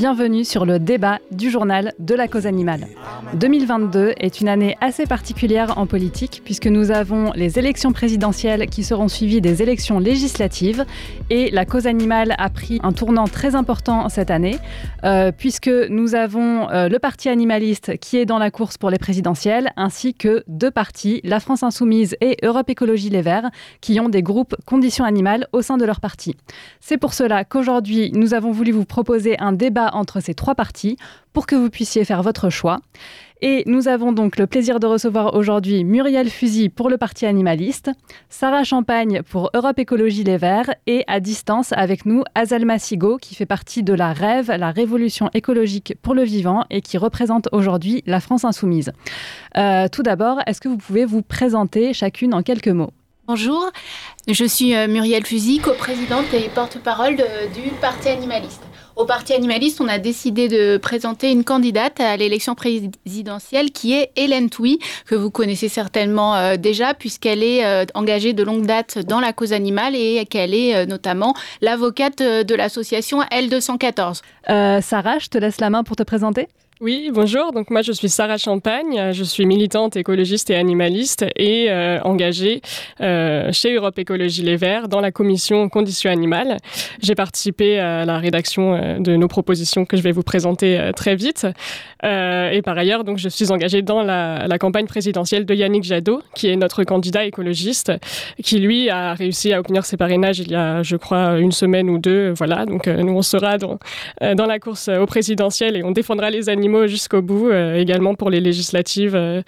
bienvenue sur le débat du journal de la cause animale. 2022 est une année assez particulière en politique puisque nous avons les élections présidentielles qui seront suivies des élections législatives et la cause animale a pris un tournant très important cette année euh, puisque nous avons euh, le parti animaliste qui est dans la course pour les présidentielles ainsi que deux partis, la France Insoumise et Europe Écologie Les Verts, qui ont des groupes conditions animales au sein de leur parti. C'est pour cela qu'aujourd'hui nous avons voulu vous proposer un débat entre ces trois parties pour que vous puissiez faire votre choix. Et nous avons donc le plaisir de recevoir aujourd'hui Muriel Fusy pour le Parti animaliste, Sarah Champagne pour Europe Écologie Les Verts et à distance avec nous Azalma Sigo qui fait partie de la REV, la Révolution écologique pour le vivant et qui représente aujourd'hui la France insoumise. Euh, tout d'abord, est-ce que vous pouvez vous présenter chacune en quelques mots? Bonjour, je suis euh, Muriel Fusy, coprésidente et porte-parole du Parti animaliste. Au Parti animaliste, on a décidé de présenter une candidate à l'élection présidentielle qui est Hélène Touy, que vous connaissez certainement euh, déjà puisqu'elle est euh, engagée de longue date dans la cause animale et qu'elle est euh, notamment l'avocate de l'association L214. Sarah, je te laisse la main pour te présenter. Oui, bonjour. Donc moi je suis Sarah Champagne, je suis militante écologiste et animaliste et euh, engagée euh, chez Europe Écologie Les Verts dans la commission conditions animales. J'ai participé à la rédaction euh, de nos propositions que je vais vous présenter très vite. et par ailleurs, donc je suis engagée dans la, la, campagne présidentielle de Yannick Jadot, qui est notre candidat écologiste, qui lui a réussi à obtenir ses parrainages il y a, je crois, une semaine ou deux. Voilà, donc nous on sera dans, dans la course au présidentiel et on défendra les animaux jusqu'au bout, euh, également pour les législatives. Euh,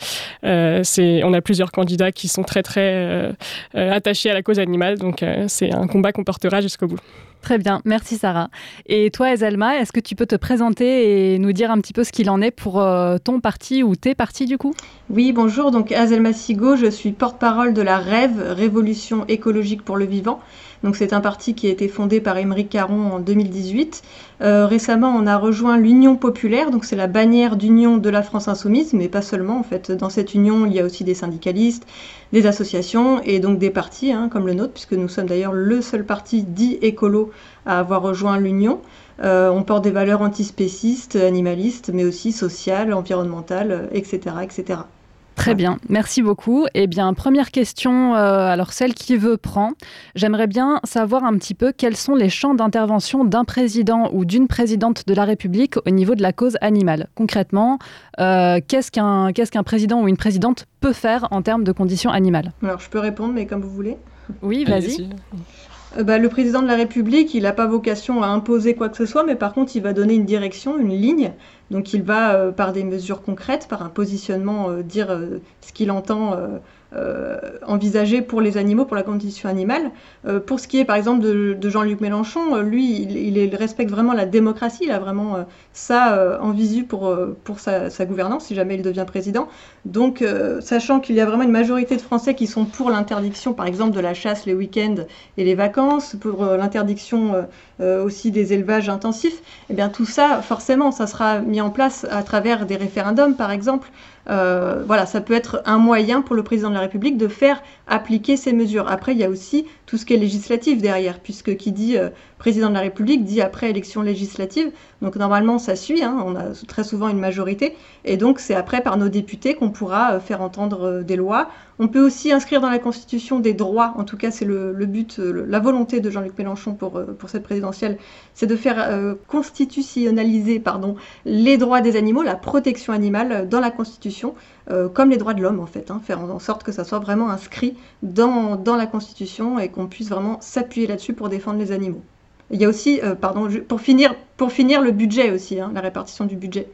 euh, on a plusieurs candidats qui sont très très attachés à la cause animale, donc c'est un combat qu'on portera jusqu'au bout. Très bien, merci Sarah. Et toi, Ezelma, est-ce que tu peux te présenter et nous dire un petit peu ce qu'il en est pour ton parti ou tes partis du coup? Oui, bonjour, donc Azelma Sigo, je suis porte-parole de la REV, Révolution écologique pour le vivant. Donc c'est un parti qui a été fondé par Émeric Caron en 2018. Euh, récemment, on a rejoint l'Union populaire, donc c'est la bannière d'union de la France insoumise, mais pas seulement en fait. Dans cette union, il y a aussi des syndicalistes, des associations et donc des partis hein, comme le nôtre, puisque nous sommes d'ailleurs le seul parti dit écolo à avoir rejoint l'Union. Euh, on porte des valeurs antispécistes, animalistes, mais aussi sociales, environnementales, etc., etc. Très bien, merci beaucoup. Eh bien, première question, euh, alors celle qui veut prend. J'aimerais bien savoir un petit peu quels sont les champs d'intervention d'un président ou d'une présidente de la République au niveau de la cause animale. Concrètement, euh, qu'est-ce qu'un qu'est-ce qu'un président ou une présidente peut faire en termes de conditions animales? Alors, je peux répondre, mais comme vous voulez. Oui, vas-y. Euh, bah, le président de la République, il n'a pas vocation à imposer quoi que ce soit, mais par contre, il va donner une direction, une ligne. Donc, il va, euh, par des mesures concrètes, par un positionnement, euh, dire ce qu'il entend euh, envisagé pour les animaux, pour la condition animale. Euh, pour ce qui est par exemple de, Jean-Luc Mélenchon, euh, lui, il, respecte vraiment la démocratie, il a vraiment ça en visu pour, pour sa, gouvernance, si jamais il devient président. Donc, sachant qu'il y a vraiment une majorité de Français qui sont pour l'interdiction, par exemple, de la chasse les week-ends et les vacances, pour l'interdiction aussi des élevages intensifs, eh bien tout ça, forcément, ça sera mis en place à travers des référendums, par exemple, euh, voilà, ça peut être un moyen pour le président de la République de faire appliquer ces mesures. Après, il y a aussi tout ce qui est législatif derrière, puisque qui dit euh, président de la République dit après élection législative. Donc normalement, ça suit. Hein, on a très souvent une majorité, et donc c'est après par nos députés qu'on pourra euh, faire entendre des lois. On peut aussi inscrire dans la Constitution des droits. En tout cas, c'est le, but, la volonté de Jean-Luc Mélenchon pour cette présidentielle, c'est de faire constitutionnaliser, les droits des animaux, la protection animale dans la Constitution euh, comme les droits de l'homme en fait, hein, faire en sorte que ça soit vraiment inscrit dans, dans la Constitution et qu'on puisse vraiment s'appuyer là-dessus pour défendre les animaux. Il y a aussi, euh, pardon, pour finir, pour finir le budget aussi, hein, la répartition du budget.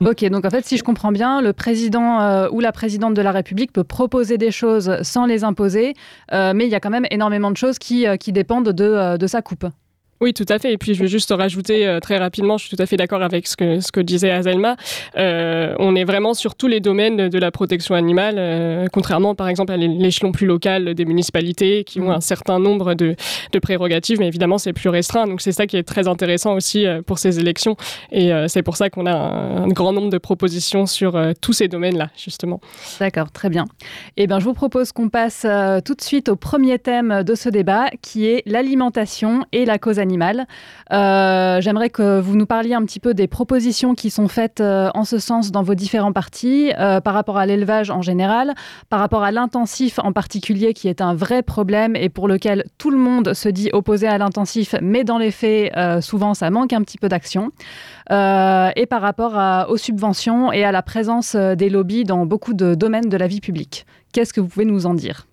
Ok, donc en fait, si je comprends bien, le président euh, ou la présidente de la République peut proposer des choses sans les imposer, mais il y a quand même énormément de choses qui, qui dépendent de, de sa coupe. Oui, tout à fait. Et puis, je vais juste rajouter euh, très rapidement, je suis tout à fait d'accord avec ce que, ce que disait Azelma. Euh, on est vraiment sur tous les domaines de la protection animale, euh, contrairement, par exemple, à l'échelon plus local des municipalités qui ont mm. un certain nombre de, de prérogatives, mais évidemment, c'est plus restreint. Donc, c'est ça qui est très intéressant aussi pour ces élections. Et c'est pour ça qu'on a un, grand nombre de propositions sur tous ces domaines-là, justement. D'accord, très bien. Eh bien, je vous propose qu'on passe tout de suite au premier thème de ce débat, qui est l'alimentation et la cause animale animal. J'aimerais que vous nous parliez un petit peu des propositions qui sont faites en ce sens dans vos différents partis, par rapport à l'élevage en général, par rapport à l'intensif en particulier, qui est un vrai problème et pour lequel tout le monde se dit opposé à l'intensif, mais dans les faits, souvent, ça manque un petit peu d'action. et par rapport aux subventions et à la présence des lobbies dans beaucoup de domaines de la vie publique. Qu'est-ce que vous pouvez nous en dire?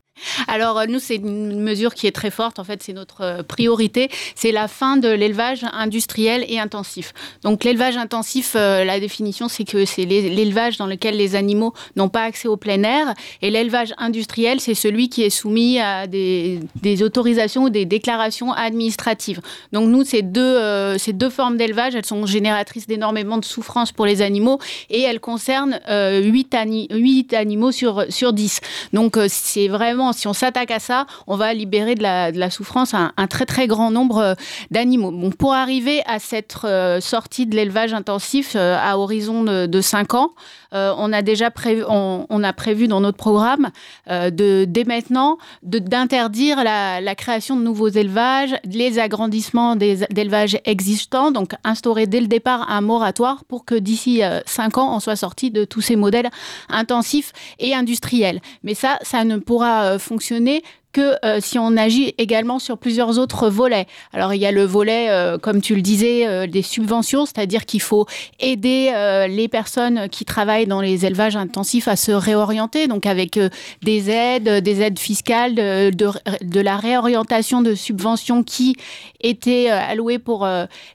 Alors euh, nous, c'est une mesure qui est très forte. En fait, c'est notre euh, priorité. C'est la fin de l'élevage industriel et intensif. Donc l'élevage intensif, euh, la définition, c'est que c'est l'élevage dans lequel les animaux n'ont pas accès au plein air. Et l'élevage industriel, c'est celui qui est soumis à des, autorisations ou des déclarations administratives. Donc nous, ces deux, ces deux formes d'élevage, elles sont génératrices d'énormément de souffrance pour les animaux et elles concernent 8, 8 animaux sur, sur 10. Donc c'est vraiment si on s'attaque à ça, on va libérer de la, souffrance un, très très grand nombre euh, d'animaux. Pour arriver à cette euh, sortie de l'élevage intensif euh, à horizon de, 5 ans, on a déjà prévu, on, a prévu dans notre programme de dès maintenant d'interdire la, création de nouveaux élevages, les agrandissements d'élevages existants, donc instaurer dès le départ un moratoire pour que d'ici 5 ans on soit sorti de tous ces modèles intensifs et industriels. Mais ça, ça ne pourra fonctionner que euh, si on agit également sur plusieurs autres volets. Alors il y a le volet, euh, comme tu le disais, euh, des subventions, c'est-à-dire qu'il faut aider les personnes qui travaillent dans les élevages intensifs à se réorienter, donc avec des aides, des aides fiscales, de, la réorientation de subventions qui étaient allouées pour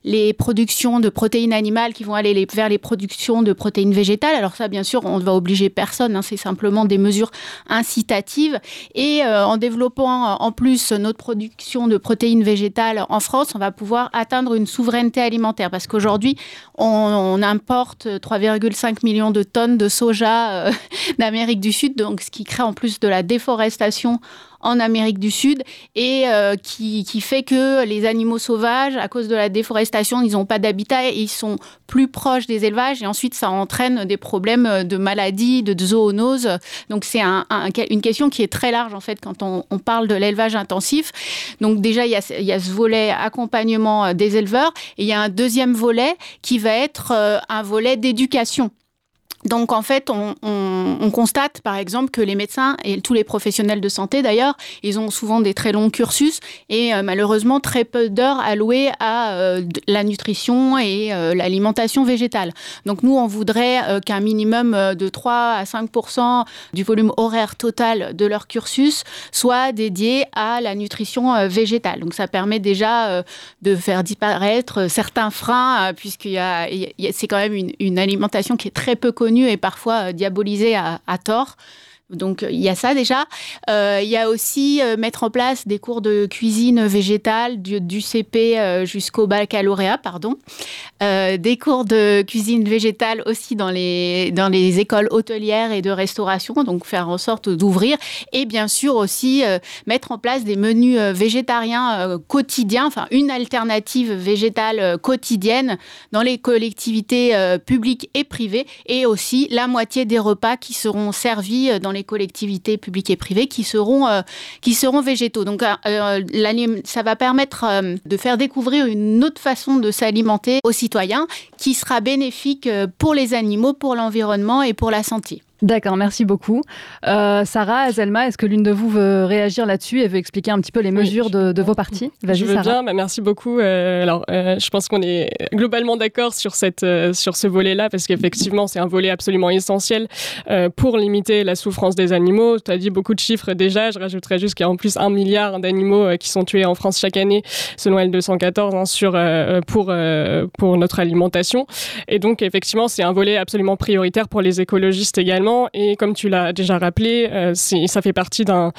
les productions de protéines animales qui vont aller vers les productions de protéines végétales. Alors ça, bien sûr, on ne va obliger personne, hein, c'est simplement des mesures incitatives. Et en développant en plus notre production de protéines végétales en France, on va pouvoir atteindre une souveraineté alimentaire. Parce qu'aujourd'hui, on, importe 3,5 millions de tonnes de soja euh, d'Amérique du Sud, donc ce qui crée en plus de la déforestation en Amérique du Sud et euh, qui, fait que les animaux sauvages, à cause de la déforestation, ils n'ont pas d'habitat et ils sont plus proches des élevages et ensuite ça entraîne des problèmes de maladies, de zoonoses. Donc c'est une question qui est très large en fait quand on, parle de l'élevage intensif. Donc déjà il y, a, il y, a, ce volet accompagnement des éleveurs et il y a un deuxième volet qui va être euh, un volet d'éducation. Donc en fait, on, constate par exemple que les médecins et tous les professionnels de santé d'ailleurs, ils ont souvent des très longs cursus et euh, malheureusement très peu d'heures allouées à euh, la nutrition et euh, l'alimentation végétale. Donc nous, on voudrait qu'un minimum de 3 à 5% du volume horaire total de leur cursus soit dédié à la nutrition végétale. Donc ça permet déjà de faire disparaître certains freins puisqu'il c'est quand même une alimentation qui est très peu connue et parfois euh, diabolisé à, à tort. Donc il y a ça déjà. Euh, il y a aussi euh, mettre en place des cours de cuisine végétale du, CP euh, jusqu'au baccalauréat, pardon. des cours de cuisine végétale aussi dans les, dans les écoles hôtelières et de restauration, donc faire en sorte d'ouvrir. Et bien sûr aussi mettre en place des menus végétariens quotidiens, enfin une alternative végétale quotidienne dans les collectivités publiques et privées. Et aussi la moitié des repas qui seront servis dans les collectivités publiques et privées qui seront, euh, qui seront végétaux. Donc, euh, euh, ça va permettre de faire découvrir une autre façon de s'alimenter aux citoyens qui sera bénéfique pour les animaux, pour l'environnement et pour la santé. D'accord, merci beaucoup. Euh, Sarah, Azelma, est-ce que l'une de vous veut réagir là-dessus et veut expliquer un petit peu les mesures de, vos partis Je veux bien, bah, merci beaucoup. Euh, alors, euh, je pense qu'on est globalement d'accord sur, cette, sur ce volet-là, parce qu'effectivement, c'est un volet absolument essentiel pour limiter la souffrance des animaux. Tu as dit beaucoup de chiffres déjà, je rajouterais juste qu'il y a en plus un milliard d'animaux qui sont tués en France chaque année, selon L214, hein, sur, pour, pour notre alimentation. Et donc, effectivement, c'est un volet absolument prioritaire pour les écologistes également et comme tu l'as déjà rappelé, euh, ça fait partie d'un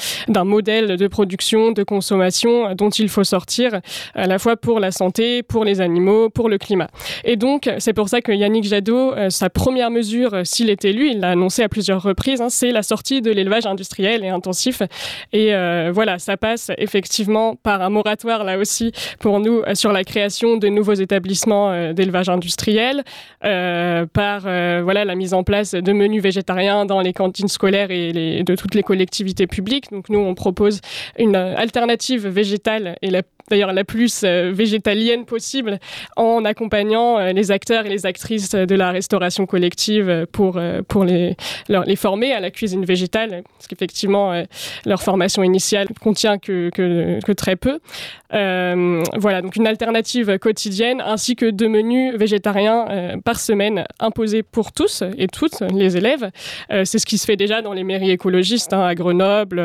modèle de production, de consommation dont il faut sortir à la fois pour la santé, pour les animaux, pour le climat. Et donc, c'est pour ça que Yannick Jadot, euh, sa première mesure, euh, s'il est élu, il l'a annoncé à plusieurs reprises, hein, c'est la sortie de l'élevage industriel et intensif. Et voilà, ça passe effectivement par un moratoire là aussi pour nous sur la création de nouveaux établissements d'élevage industriel, par voilà la mise en place de menus végétariens dans les cantines scolaires et de toutes les collectivités publiques. Donc nous, on propose une alternative végétale et la d'ailleurs la plus végétalienne possible, en accompagnant les acteurs et les actrices de la restauration collective pour, pour les, les former à la cuisine végétale, parce qu'effectivement, leur formation initiale contient que, que, que très peu. voilà, donc une alternative quotidienne ainsi que deux menus végétariens par semaine imposés pour tous et toutes les élèves. C'est ce qui se fait déjà dans les mairies écologistes, hein, à Grenoble,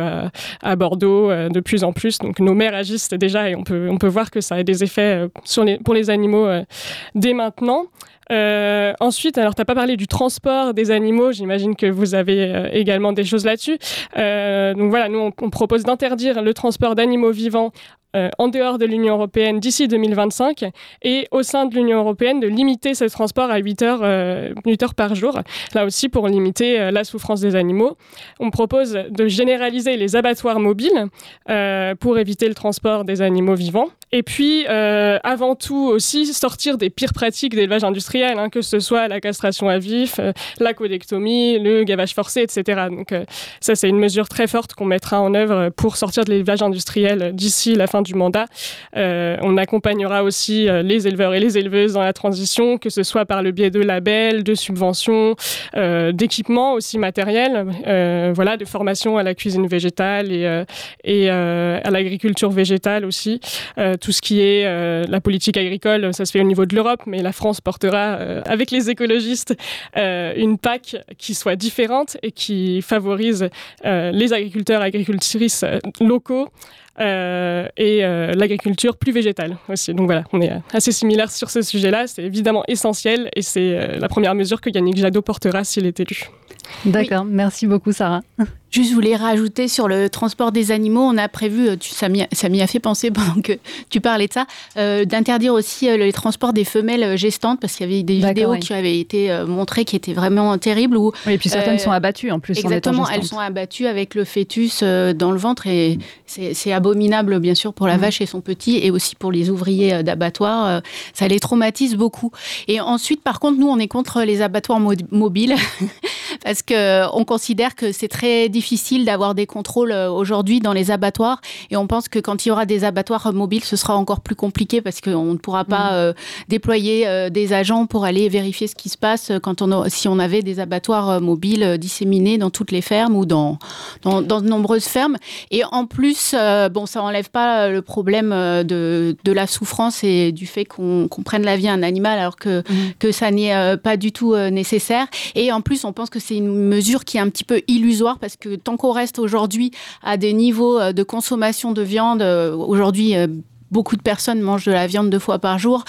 à, Bordeaux, de plus en plus. Donc nos maires agissent déjà et on peut, on peut voir que ça a des effets les, pour les animaux dès maintenant. Euh, ensuite, alors tu n'as pas parlé du transport des animaux, j'imagine que vous avez euh, également des choses là-dessus. Euh, donc voilà, nous on propose d'interdire le transport d'animaux vivants en dehors de l'Union européenne d'ici 2025 et au sein de l'Union européenne de limiter ce transport à 8 heures, euh, heures par jour, là aussi pour limiter la souffrance des animaux. On propose de généraliser les abattoirs mobiles pour éviter le transport des animaux vivants. Et puis, avant tout aussi, sortir des pires pratiques d'élevage industriel, hein, que ce soit la castration à vif, la codectomie, le gavage forcé, etc. Donc ça, c'est une mesure très forte qu'on mettra en œuvre pour sortir de l'élevage industriel d'ici la fin du mandat. Euh, on accompagnera aussi euh, les éleveurs et les éleveuses dans la transition, que ce soit par le biais de labels, de subventions, euh, d'équipements aussi matériels, voilà, de formation à la cuisine végétale et à l'agriculture végétale aussi. tout ce qui est la politique agricole, ça se fait au niveau de l'Europe, mais la France portera avec les écologistes une PAC qui soit différente et qui favorise les agriculteurs et agricultrices locaux. Euh, et euh, l'agriculture plus végétale aussi. Donc voilà, on est assez similaires sur ce sujet-là. C'est évidemment essentiel et c'est euh, la première mesure que Yannick Jadot portera s'il est élu. D'accord, merci beaucoup Sarah. Juste, je voulais rajouter sur le transport des animaux, on a prévu, euh, tu, ça m'y a, fait penser pendant que tu parlais de ça, euh, d'interdire aussi euh, les transports des femelles gestantes, parce qu'il y avait des vidéos qui avaient été montrées qui étaient vraiment terribles. Où, oui, et puis certaines sont abattues en plus. Exactement, elles sont abattues avec le fœtus dans le ventre, et c'est abominable bien sûr pour la mmh. vache et son petit, et aussi pour les ouvriers d'abattoirs. ça les traumatise beaucoup. Et ensuite, par contre, nous, on est contre les abattoirs mobiles, parce qu'on considère que c'est très difficile d'avoir des contrôles euh, aujourd'hui dans les abattoirs. Et on pense que quand il y aura des abattoirs mobiles, ce sera encore plus compliqué parce qu'on ne pourra pas mm. euh, déployer euh, des agents pour aller vérifier ce qui se passe quand on si on avait des abattoirs mobiles disséminés dans toutes les fermes ou dans, dans, de nombreuses fermes. Et en plus, bon, ça enlève pas le problème de, de la souffrance et du fait qu'on prenne la vie à un animal alors que, mm. que ça n'est pas du tout nécessaire. Et en plus, on pense que c'est une mesure qui est un petit peu illusoire parce que tant qu'on reste aujourd'hui à des niveaux euh, de consommation de viande, euh, aujourd'hui euh, beaucoup de personnes mangent de la viande deux fois par jour,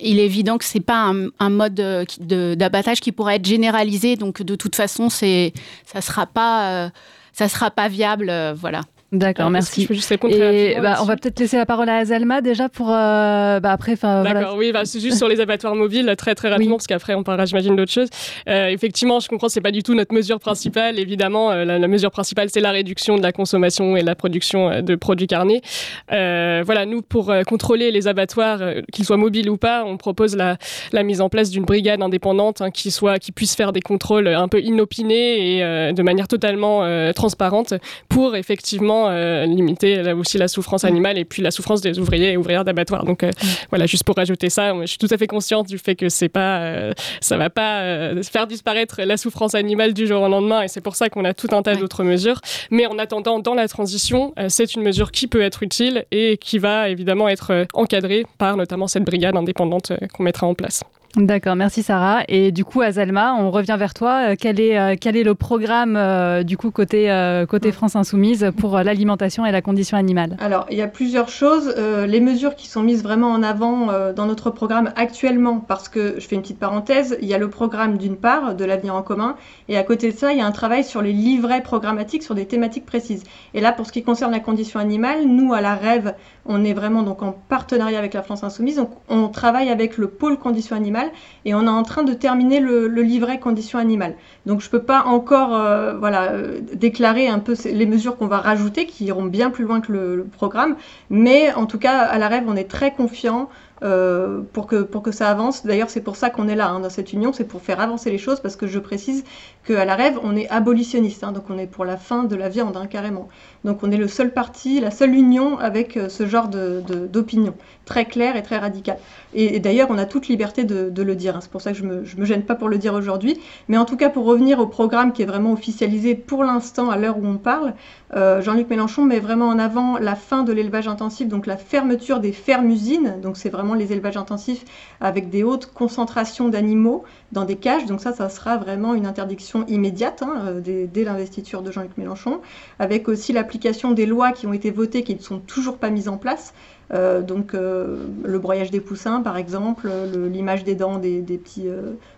il est évident que c'est pas un, mode d'abattage qui pourrait être généralisé. Donc de toute façon, ça sera pas sera pas viable, voilà. D'accord, merci. Je peux juste répondre Et bah, on va peut-être laisser la parole à Azalma déjà pour euh, bah, après. D'accord, oui, bah, c'est juste sur les abattoirs mobiles très très rapidement parce qu'après on parlera, j'imagine, d'autres choses. Euh, effectivement, je comprends, c'est pas du tout notre mesure principale. Évidemment, euh, la, mesure principale c'est la réduction de la consommation et la production de produits carnés. voilà, nous pour contrôler les abattoirs, qu'ils soient mobiles ou pas, on propose la, la mise en place d'une brigade indépendante hein, qui soit, qui puisse faire des contrôles un peu inopinés et de manière totalement transparente pour effectivement euh, limiter là aussi la souffrance animale et puis la souffrance des ouvriers et ouvrières d'abattoirs. Donc euh, voilà, juste pour rajouter ça, je suis tout à fait consciente du fait que c'est pas, euh, ça va pas faire disparaître la souffrance animale du jour au lendemain et c'est pour ça qu'on a tout un tas d'autres mesures. Mais en attendant, dans la transition, c'est une mesure qui peut être utile et qui va évidemment être encadrée par notamment cette brigade indépendante qu'on mettra en place. D'accord, merci Sarah. Et du coup, Azalma, on revient vers toi. Euh, quel est, euh, quel est le programme euh, du coup côté, côté France Insoumise pour l'alimentation et la condition animale? Alors, il y a plusieurs choses. les mesures qui sont mises vraiment en avant dans notre programme actuellement, parce que je fais une petite parenthèse, il y a le programme d'une part de l'avenir en commun, et à côté de ça, il y a un travail sur les livrets programmatiques sur des thématiques précises. Et là, pour ce qui concerne la condition animale, nous à la Rêve, on est vraiment donc en partenariat avec la France Insoumise. Donc, on travaille avec le pôle condition animale et on est en train de terminer le, livret conditions animales. Donc je ne peux pas encore euh, voilà, euh, déclarer un peu les mesures qu'on va rajouter qui iront bien plus loin que le, programme, mais en tout cas à la rêve on est très confiant euh, pour, que, pour que ça avance. D'ailleurs, c'est pour ça qu'on est là hein, dans cette union, c'est pour faire avancer les choses, parce que je précise qu'à la Rêve, on est abolitionniste, hein, donc on est pour la fin de la viande, hein, carrément. Donc on est le seul parti, la seule union avec euh, ce genre d'opinion, de, très claire et très radicale. Et, d'ailleurs, on a toute liberté de, le dire, c'est pour ça que je ne me gêne pas pour le dire aujourd'hui. Mais en tout cas, pour revenir au programme qui est vraiment officialisé pour l'instant, à l'heure où on parle, euh, Jean-Luc Mélenchon met vraiment en avant la fin de l'élevage intensif, donc la fermeture des fermes-usines, donc c'est vraiment les élevages intensifs avec des hautes concentrations d'animaux dans des cages, donc ça, ça sera vraiment une interdiction immédiate hein, euh, dès, l'investiture de Jean-Luc Mélenchon, avec aussi l'application des lois qui ont été votées qui ne sont toujours pas mises en place, euh, donc le broyage des poussins par exemple, l'image des dents des, petits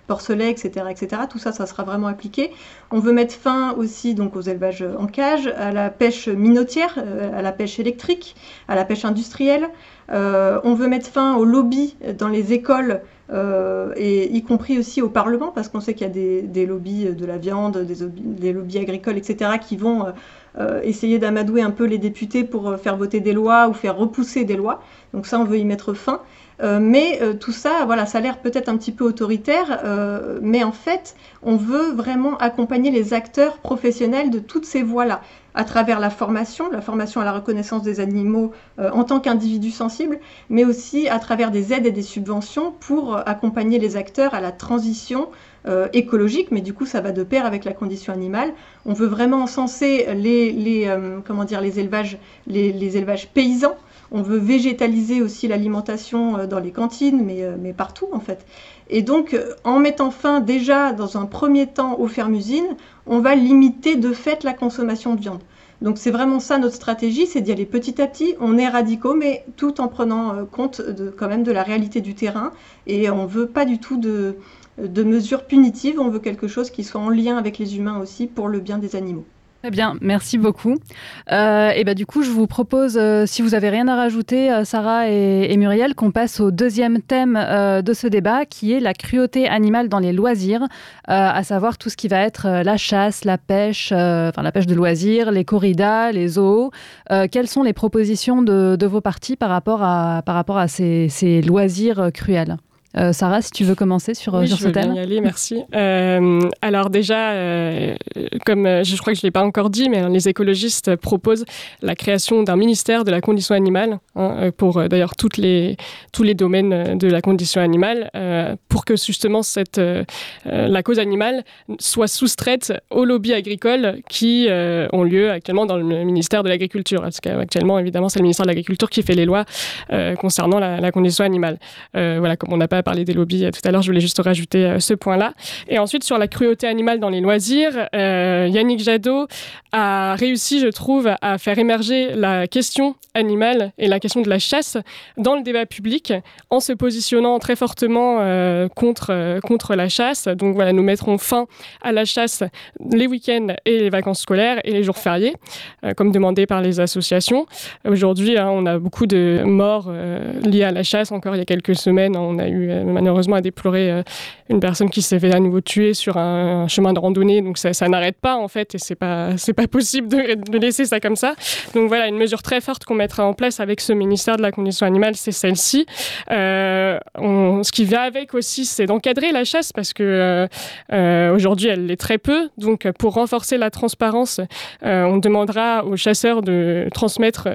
porcelets, etc., etc. Tout ça, ça sera vraiment appliqué. On veut mettre fin aussi donc aux élevages en cage, à la pêche minotière, euh, à la pêche électrique, à la pêche industrielle. Euh, on veut mettre fin aux lobbies dans les écoles euh, et y compris aussi au Parlement, parce qu'on sait qu'il y a des, lobbies de la viande, des, lobbies agricoles, etc., qui vont essayer d'amadouer un peu les députés pour faire voter des lois ou faire repousser des lois. Donc ça, on veut y mettre fin. Euh, mais euh, tout ça, voilà, ça a l'air peut-être un petit peu autoritaire, euh, mais en fait, on veut vraiment accompagner les acteurs professionnels de toutes ces voies-là, à travers la formation, la formation à la reconnaissance des animaux en tant qu'individus sensibles, mais aussi à travers des aides et des subventions pour accompagner les acteurs à la transition écologique, mais du coup ça va de pair avec la condition animale. On veut vraiment encenser les, les comment dire, les élevages, les élevages paysans on veut végétaliser aussi l'alimentation euh, dans les cantines, mais, euh, partout en fait. Et donc, euh, en mettant fin déjà dans un premier temps aux fermes-usines, on va limiter de fait la consommation de viande. Donc c'est vraiment ça notre stratégie, c'est d'y aller petit à petit. On est radicaux, mais tout en prenant compte quand même de la réalité du terrain. Et on veut pas du tout de, de mesures punitives, on veut quelque chose qui soit en lien avec les humains aussi pour le bien des animaux. Très bien, merci beaucoup. Euh, et bah, du coup, je vous propose, euh, si vous avez rien à rajouter, euh, Sarah et, Muriel, qu'on passe au deuxième thème de ce débat, qui est la cruauté animale dans les loisirs, à savoir tout ce qui va être la chasse, la pêche, enfin la pêche de loisirs, les corridas, les zoos. quelles sont les propositions de, vos partis par rapport à ces loisirs cruels? Euh, Sarah, si tu veux commencer sur, oui, sur je veux Bien y aller, merci. Euh, alors déjà, euh, comme je crois que je ne l'ai pas encore dit, mais les écologistes proposent la création d'un ministère de la condition animale, hein, pour d'ailleurs les, tous les domaines de la condition animale, pour que justement cette, la cause animale soit soustraite aux lobbies agricoles qui ont lieu actuellement dans le ministère de l'Agriculture. Parce qu'actuellement, évidemment, c'est le ministère de l'Agriculture qui fait les lois concernant la, la, condition animale. voilà, comme on n'a pas parler des lobbies euh, tout à l'heure, je voulais juste rajouter euh, ce point-là. Et ensuite, sur la cruauté animale dans les loisirs, euh, Yannick Jadot a réussi, je trouve, à faire émerger la question animale et la question de la chasse dans le débat public en se positionnant très fortement contre, contre la chasse. Donc voilà, nous mettrons fin à la chasse les week-ends et les vacances scolaires et les jours fériés, comme demandé par les associations. Aujourd'hui, hein, on a beaucoup de morts liées à la chasse. Encore il y a quelques semaines, on a eu malheureusement à déplorer euh, une personne qui s'est fait à nouveau tuer sur un, chemin de randonnée. Donc ça, n'arrête pas en fait et c'est pas c'est pas possible de, laisser ça comme ça. Donc voilà, une mesure très forte qu'on mettra en place avec ce ministère de la condition animale, c'est celle-ci. Euh, ce qui vient avec aussi, c'est d'encadrer la chasse parce que euh, aujourd'hui elle l'est très peu. Donc pour renforcer la transparence, on demandera aux chasseurs de transmettre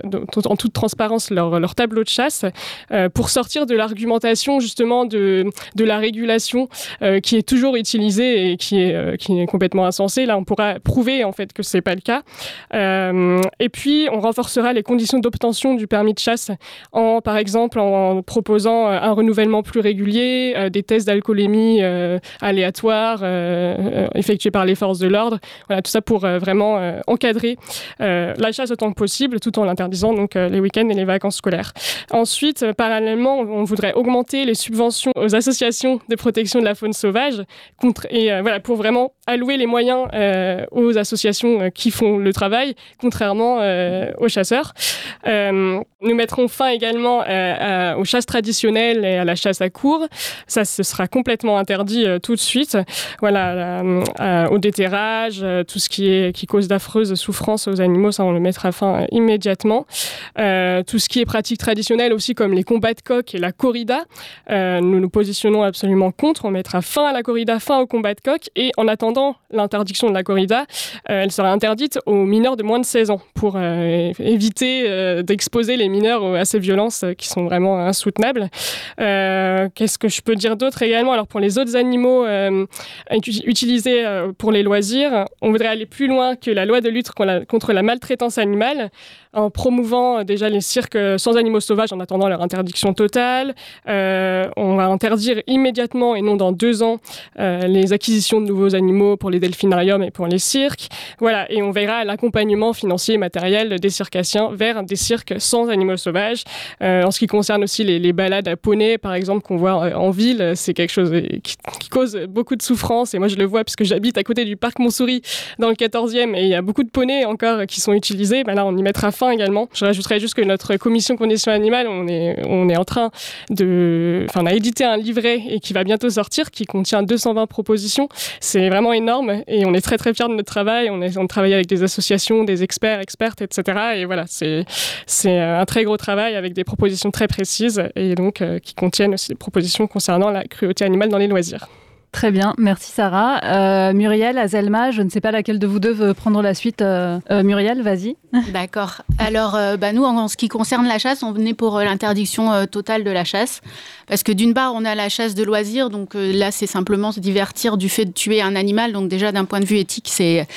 en toute transparence leur, leur tableau de chasse pour sortir de l'argumentation justement de, la régulation euh, qui est toujours utilisée et qui est, euh, qui est complètement insensée. Là, on pourra prouver en fait que c'est pas le cas. Euh, et puis, on renforcera les conditions d'obtention du permis de chasse en, par exemple, en proposant un renouvellement plus régulier, des tests d'alcoolémie aléatoires effectués par les forces de l'ordre. Voilà, tout ça pour vraiment encadrer la chasse autant que possible, tout en l'interdisant donc les week-ends et les vacances scolaires. Ensuite, parallèlement, on voudrait augmenter les subventions aux associations de protection de la faune sauvage contre, et euh, voilà, pour vraiment allouer les moyens aux associations qui font le travail, contrairement aux chasseurs. nous mettrons fin également aux chasses traditionnelles et à la chasse à cours. Ça, ce sera complètement interdit tout de suite. Voilà, au déterrage, tout ce qui, est, qui cause d'affreuses souffrances aux animaux, ça, on le mettra fin immédiatement. tout ce qui est pratique traditionnelle aussi, comme les combats de coq et la corrida, nous nous positionnons absolument contre. On mettra fin à la corrida, fin au combat de coq. Et en attendant l'interdiction de la corrida, euh, elle sera interdite aux mineurs de moins de 16 ans pour euh, éviter euh, d'exposer les mineurs à ces violences qui sont vraiment insoutenables. Qu'est-ce que je peux dire d'autre également? Alors pour les autres animaux utilisés pour les loisirs, on voudrait aller plus loin que la loi de lutte contre la maltraitance animale en promouvant déjà les cirques sans animaux sauvages en attendant leur interdiction totale. on va interdire immédiatement et non dans deux ans les acquisitions de nouveaux animaux pour les delphinariums et pour les cirques. Voilà, et on verra l'accompagnement financier et matériel des circassiens vers des cirques sans animaux sauvages. Euh, en ce qui concerne aussi les, balades à poney, par exemple, qu'on voit euh, en ville, c'est quelque chose qui, cause beaucoup de souffrance. Et moi, je le vois puisque j'habite à côté du parc Montsouris dans le 14e et il y a beaucoup de poneys encore qui sont utilisés. Ben là, on y mettra fin également. Je rajouterais juste que notre commission conditions animales, on est, on est en train de. Enfin, on a édité un livret et qui va bientôt sortir qui contient 220 propositions. C'est vraiment énorme et on est très très fiers de notre travail. On, est, on travaille avec des associations, des experts, expertes, etc. Et voilà, c'est un très gros travail avec des propositions très précises et donc euh, qui contiennent aussi des propositions concernant la cruauté animale dans les loisirs. Très bien, merci Sarah. Euh, Muriel, Azelma, je ne sais pas laquelle de vous deux veut prendre la suite. Euh, euh, Muriel, vas-y. D'accord. Alors, bah, nous, en, ce qui concerne la chasse, on venait pour l'interdiction totale de la chasse. Parce que d'une part, on a la chasse de loisirs, donc là, c'est simplement se divertir du fait de tuer un animal. Donc déjà, d'un point de vue éthique, c'est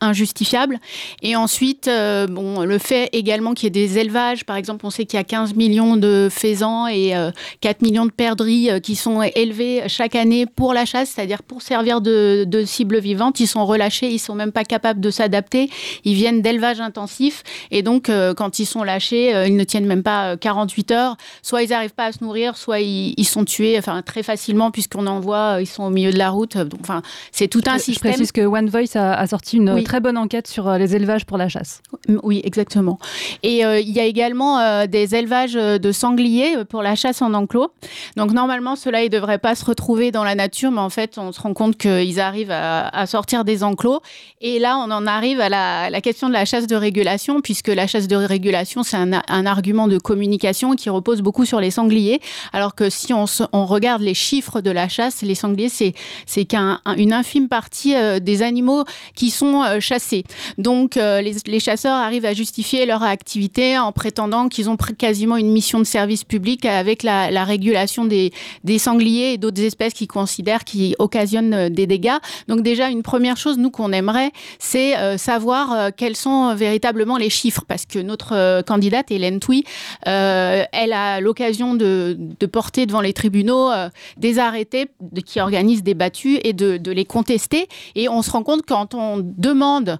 injustifiable. Et ensuite, bon, le fait également qu'il y ait des élevages, par exemple, on sait qu'il y a 15 millions de faisans et 4 millions de perdrix qui sont élevés chaque année pour la chasse c'est-à-dire pour servir de, de, cible vivante, ils sont relâchés, ils sont même pas capables de s'adapter, ils viennent d'élevage intensif et donc euh, quand ils sont lâchés, euh, ils ne tiennent même pas 48 euh, heures, soit ils n'arrivent pas à se nourrir, soit ils, sont tués enfin très facilement puisqu'on en voit, ils sont au milieu de la route. Donc enfin, c'est tout un système. Je précise que One Voice a, sorti une très bonne enquête sur les élevages pour la chasse. Oui, exactement. Et il y a également des élevages de sangliers pour la chasse en enclos. Donc normalement, cela ils devraient pas se retrouver dans la nature, mais en en fait, on se rend compte qu'ils arrivent à, sortir des enclos. Et là, on en arrive à la, question de la chasse de régulation, puisque la chasse de régulation, c'est un, argument de communication qui repose beaucoup sur les sangliers. Alors que si on, regarde les chiffres de la chasse, les sangliers, c'est qu'une infime partie euh, des animaux qui sont euh, chassés. Donc, euh, les, chasseurs arrivent à justifier leur activité en prétendant qu'ils ont quasiment une mission de service public avec la, régulation des, sangliers et d'autres espèces qu'ils considèrent qui occasionne euh, des dégâts. Donc déjà, une première chose, nous, qu'on aimerait, c'est euh, savoir euh, quels sont véritablement les chiffres, parce que notre candidate, Hélène Touy, elle a l'occasion de, porter devant les tribunaux des arrêtés qui organisent des battues et de les contester. Et on se rend compte quand on demande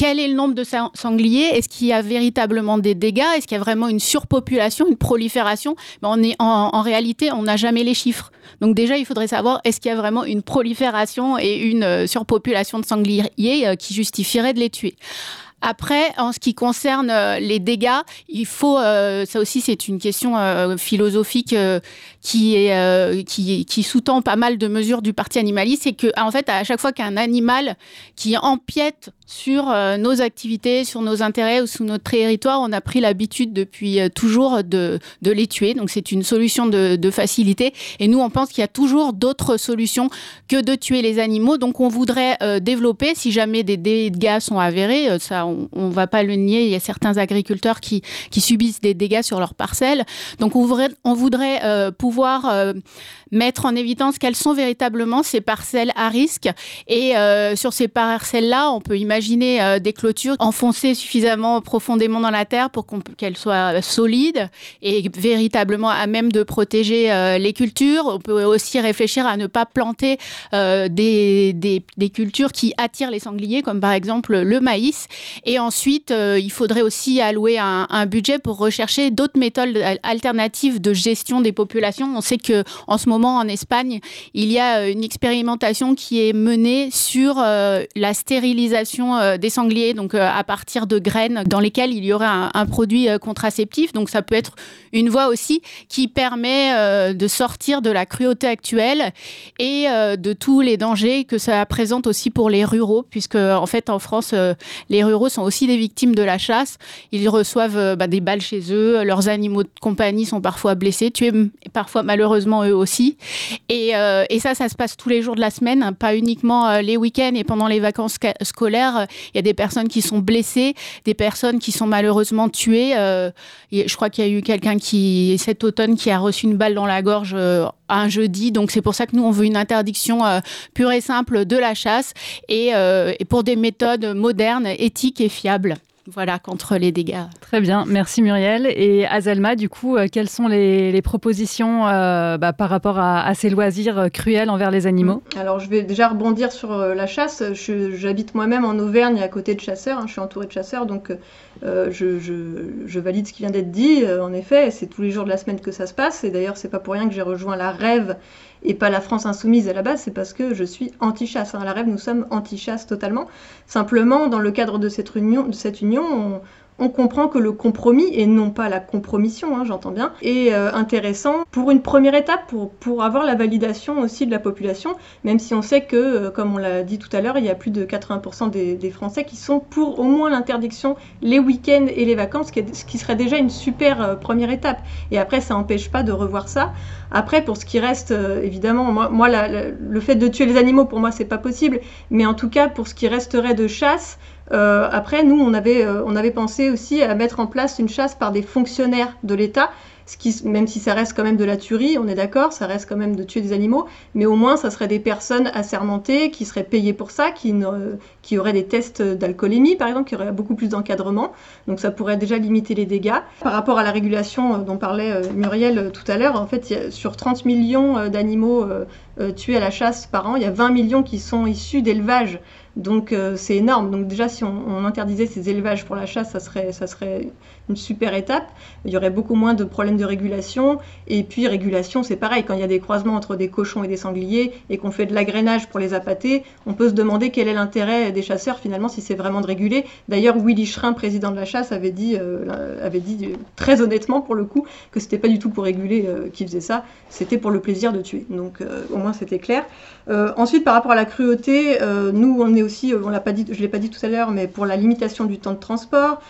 quel est le nombre de sangliers? Est-ce qu'il y a véritablement des dégâts? Est-ce qu'il y a vraiment une surpopulation, une prolifération? Ben, on est, en, réalité, on n'a jamais les chiffres. Donc déjà, il faudrait savoir est-ce qu'il y a vraiment une prolifération et une euh, surpopulation de sangliers euh, qui justifierait de les tuer? Après, en ce qui concerne euh, les dégâts, il faut, ça aussi c'est une question philosophique qui, est, qui, sous-tend pas mal de mesures du parti animaliste, c'est que en fait, à chaque fois qu'un animal qui empiète sur euh, nos activités, sur nos intérêts ou sur notre territoire. On a pris l'habitude depuis euh, toujours de, les tuer. Donc c'est une solution de, facilité. Et nous, on pense qu'il y a toujours d'autres solutions que de tuer les animaux. Donc on voudrait euh, développer, si jamais des dégâts sont avérés, ça on ne va pas le nier, il y a certains agriculteurs qui, qui subissent des dégâts sur leurs parcelles. Donc on voudrait, on voudrait pouvoir pouvoir euh, mettre en évidence quelles sont véritablement ces parcelles à risque. Et euh, sur ces parcelles-là, on peut imaginer euh, des clôtures enfoncées suffisamment profondément dans la terre pour qu'elles soient solides et véritablement à même de protéger euh, les cultures. On peut aussi réfléchir à ne pas planter des, des, cultures qui attirent les sangliers, comme par exemple le maïs. Et ensuite, il faudrait aussi allouer un, un budget pour rechercher d'autres méthodes alternatives de gestion des populations. On sait que ce moment en Espagne, il y a une expérimentation qui est menée sur la stérilisation des sangliers, donc à partir de graines dans lesquelles il y aurait un, un produit contraceptif. Donc ça peut être une voie aussi qui permet de sortir de la cruauté actuelle et de tous les dangers que ça présente aussi pour les ruraux, puisque en fait en France, les ruraux sont aussi des victimes de la chasse. Ils reçoivent bah, des balles chez eux, leurs animaux de compagnie sont parfois blessés, tués, parfois malheureusement eux aussi. Et, euh, et, ça, ça se passe tous les jours de la semaine, hein, pas uniquement euh, les week-ends et pendant les vacances scolaires. Il y a des personnes qui sont blessées, des personnes qui sont malheureusement tuées. Euh, je crois qu'il y a eu quelqu'un qui, cet automne, qui a reçu une balle dans la gorge un jeudi. Donc c'est pour ça que nous, on veut une interdiction pure et simple de la chasse et, et pour des méthodes modernes, éthiques et fiables voilà, contre les dégâts. Très bien, merci Muriel. Et Azelma, du coup, euh, quelles sont les, propositions euh, bah, par rapport à, ces loisirs euh, cruels envers les animaux? Alors, je vais déjà rebondir sur la chasse. J'habite moi-même en Auvergne, à côté de chasseurs. Hein. je suis entourée de chasseurs, donc je, valide ce qui vient d'être dit. en effet, c'est tous les jours de la semaine que ça se passe. Et d'ailleurs, c'est pas pour rien que j'ai rejoint la rêve et pas la France insoumise à la base, c'est parce que je suis anti-chasse. À la rêve, nous sommes anti-chasse totalement. Simplement, dans le cadre de cette union, de cette union on, on comprend que le compromis, et non pas la compromission, hein, j'entends bien, est euh, intéressant pour une première étape, pour, avoir la validation aussi de la population, même si on sait que, euh, comme on l'a dit tout à l'heure, il y a plus de 80% des, Français qui sont pour au moins l'interdiction les week-ends et les vacances, ce qui, serait déjà une super euh, première étape. Et après, ça n'empêche pas de revoir ça. Après, pour ce qui reste, évidemment, moi le fait de tuer les animaux, pour moi, c'est pas possible, mais en tout cas, pour ce qui resterait de chasse, euh, après, nous, on avait, euh, on avait pensé aussi à mettre en place une chasse par des fonctionnaires de l'État même si ça reste quand même de la tuerie, on est d'accord, ça reste quand même de tuer des animaux, mais au moins ça serait des personnes assermentées qui seraient payées pour ça, qui, qui auraient des tests d'alcoolémie par exemple, qui auraient beaucoup plus d'encadrement, donc ça pourrait déjà limiter les dégâts. Par rapport à la régulation euh, dont parlait Muriel tout à l'heure, en fait, sur 30 millions d'animaux tués à la chasse par an, il y a 20 millions qui sont issus d'élevage. Donc c'est énorme. Donc déjà si on, on, interdisait ces élevages pour la chasse, ça serait, ça serait super étape. Il y aurait beaucoup moins de problèmes de régulation. Et puis, régulation, c'est pareil. Quand il y a des croisements entre des cochons et des sangliers et qu'on fait de l'agrénage pour les appâter, on peut se demander quel est l'intérêt des chasseurs finalement si c'est vraiment de réguler. D'ailleurs, Willy Schrein, président de la chasse, avait dit, euh, avait dit euh, très honnêtement pour le coup que c'était pas du tout pour réguler euh, qu'ils faisaient ça, c'était pour le plaisir de tuer. Donc au moins c'était clair. ensuite, par rapport à la cruauté, nous on est aussi, on l'a pas dit, je l'ai pas dit tout à l'heure, mais pour la limitation du temps de transport,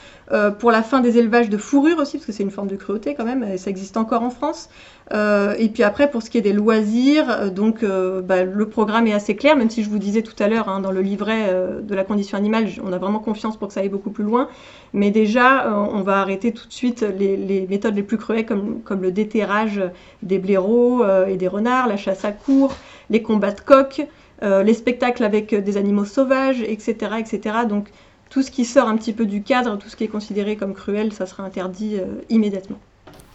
pour la fin des élevages de fourrure aussi, parce que c'est une forme de cruauté quand même, et ça existe encore en France. Euh, et puis après, pour ce qui est des loisirs, euh, donc bah, le programme est assez clair, même si je vous disais tout à l'heure hein, dans le livret de la condition animale, on a vraiment confiance pour que ça aille beaucoup plus loin. Mais déjà, on va arrêter tout de suite les, méthodes les plus cruelles comme, comme le déterrage des blaireaux et des renards, la chasse à cours, les combats de coqs, les spectacles avec des animaux sauvages, etc., etc. Donc tout ce qui sort un petit peu du cadre, tout ce qui est considéré comme cruel, ça sera interdit euh, immédiatement.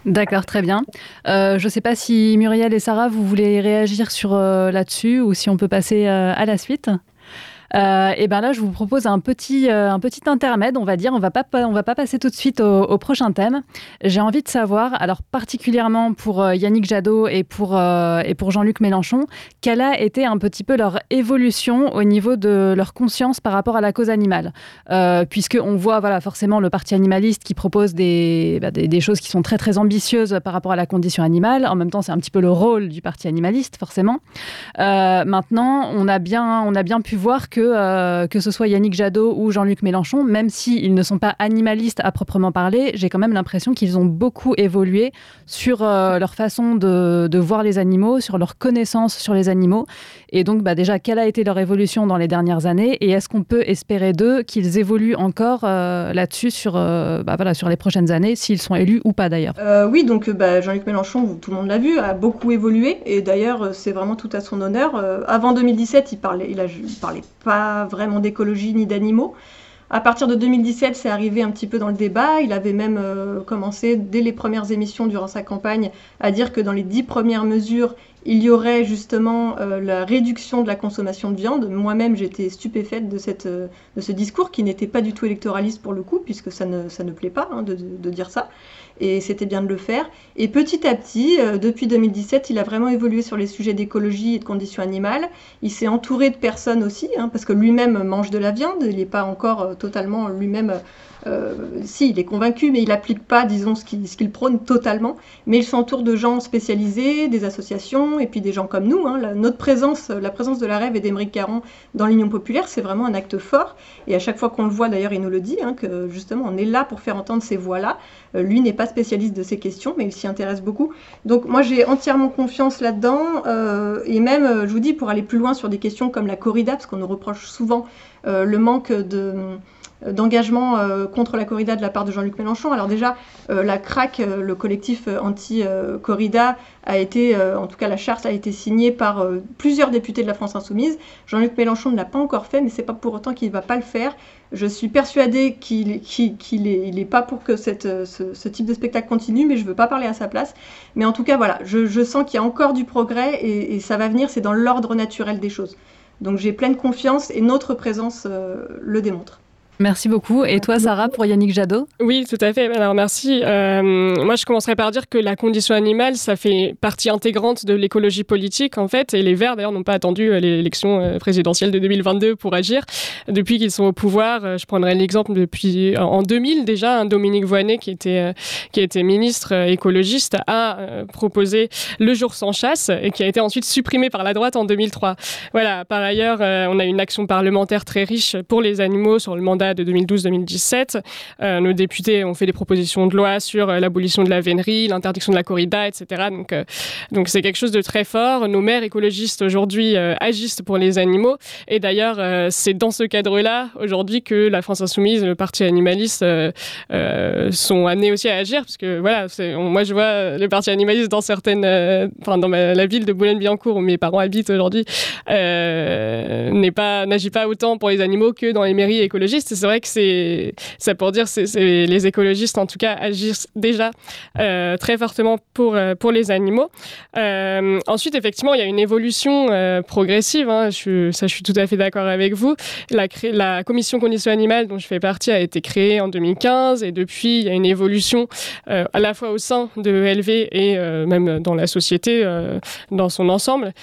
D'accord, très bien. Euh, je ne sais pas si Muriel et Sarah, vous voulez réagir sur euh, là-dessus ou si on peut passer à la suite. Euh, et ben là, je vous propose un petit, euh, un petit intermède, on va dire. On va pas, on va pas passer tout de suite au, prochain thème. J'ai envie de savoir, alors particulièrement pour euh, Yannick Jadot et pour, et pour Jean-Luc Mélenchon, quelle a été un petit peu leur évolution au niveau de leur conscience par rapport à la cause animale? Puisqu'on voit voilà, forcément le parti animaliste qui propose des, bah, des, choses qui sont très très ambitieuses par rapport à la condition animale. En même temps, c'est un petit peu le rôle du parti animaliste, forcément. maintenant, on a, bien, on a bien pu voir que euh, que ce soit Yannick Jadot ou Jean-Luc Mélenchon, même s'ils ne sont pas animalistes à proprement parler, j'ai quand même l'impression qu'ils ont beaucoup évolué sur euh, leur façon de, voir les animaux, sur leur connaissance sur les animaux. Et donc, bah, déjà, quelle a été leur évolution dans les dernières années Et est-ce qu'on peut espérer d'eux qu'ils évoluent encore euh, là-dessus sur, bah, sur les prochaines années, s'ils sont élus ou pas d'ailleurs? Oui, donc bah, Jean-Luc Mélenchon, tout le monde l'a vu, a beaucoup évolué. Et d'ailleurs, c'est vraiment tout à son honneur. avant 2017, il parlait, il a, il parlait pas vraiment d'écologie ni d'animaux. À partir de 2017, c'est arrivé un petit peu dans le débat. Il avait même euh, commencé, dès les premières émissions durant sa campagne, à dire que dans les dix premières mesures, il y aurait justement euh, la réduction de la consommation de viande. Moi-même, j'étais stupéfaite de, cette, euh, de ce discours qui n'était pas du tout électoraliste pour le coup, puisque ça ne, ça ne plaît pas hein, de, de, dire ça. Et c'était bien de le faire. Et petit à petit, depuis 2017, il a vraiment évolué sur les sujets d'écologie et de conditions animales. Il s'est entouré de personnes aussi, hein, parce que lui-même mange de la viande, il n'est pas encore totalement lui-même euh, si, il est convaincu, mais il n'applique pas, disons, ce qu'il prône totalement. Mais il s'entoure de gens spécialisés, des associations, et puis des gens comme nous. Hein. notre présence, la présence de la Rêve et d'Émeric Caron dans l'Union populaire, c'est vraiment un acte fort. Et à chaque fois qu'on le voit, d'ailleurs, il nous le dit, hein, que justement, on est là pour faire entendre ces voix-là. Euh, lui n'est pas spécialiste de ces questions, mais il s'y intéresse beaucoup. Donc moi, j'ai entièrement confiance là-dedans. Euh, et même, je vous dis, pour aller plus loin sur des questions comme la corrida, parce qu'on nous reproche souvent le manque de d'engagement euh, contre la corrida de la part de Jean-Luc Mélenchon. Alors déjà, euh, la CRAC, euh, le collectif anti-corrida, a été, en tout cas la charte a été signée par plusieurs députés de la France insoumise. Jean-Luc Mélenchon ne l'a pas encore fait, mais c'est pas pour autant qu'il ne va pas le faire. Je suis persuadée qu'il n'est pas pour que cette, ce, type de spectacle continue, mais je ne veux pas parler à sa place. Mais en tout cas, voilà, je, sens qu'il y a encore du progrès et, et ça va venir, c'est dans l'ordre naturel des choses. Donc j'ai pleine confiance et notre présence le démontre. Merci beaucoup. Et toi, Sarah, pour Yannick Jadot Oui, tout à fait. Alors, merci. Euh, moi, je commencerai par dire que la condition animale, ça fait partie intégrante de l'écologie politique, en fait. Et les Verts, d'ailleurs, n'ont pas attendu euh, l'élection euh, présidentielle de 2022 pour agir. Depuis qu'ils sont au pouvoir, je prendrai l'exemple depuis en 2000 déjà, un Dominique Voynet, qui était, qui était ministre écologiste, a proposé le jour sans chasse et qui a été ensuite supprimé par la droite en 2003. Voilà. Par ailleurs, on a une action parlementaire très riche pour les animaux sur le mandat de 2012-2017. Euh, nos députés ont fait des propositions de loi sur euh, l'abolition de la vénerie, l'interdiction de la corrida, etc. Donc, euh, donc c'est quelque chose de très fort. Nos maires écologistes aujourd'hui agissent pour les animaux. Et d'ailleurs, c'est dans ce cadre-là aujourd'hui que la France insoumise, le parti animaliste sont amenés aussi à agir, parce que voilà, moi je vois le parti animaliste dans certaines, enfin dans la ville de Boulogne-Billancourt où mes parents habitent aujourd'hui, n'agit pas autant pour les animaux que dans les mairies écologistes c'est vrai que c'est ça pour dire c'est les écologistes en tout cas agissent déjà euh, très fortement pour euh, les animaux. Euh, ensuite, effectivement, il y a une évolution progressive. Hein, je, ça, je suis tout à fait d'accord avec vous. La, commission conditions animales dont je fais partie a été créée en 2015 et depuis, il y a une évolution à la fois au sein de LV et même dans la société dans son ensemble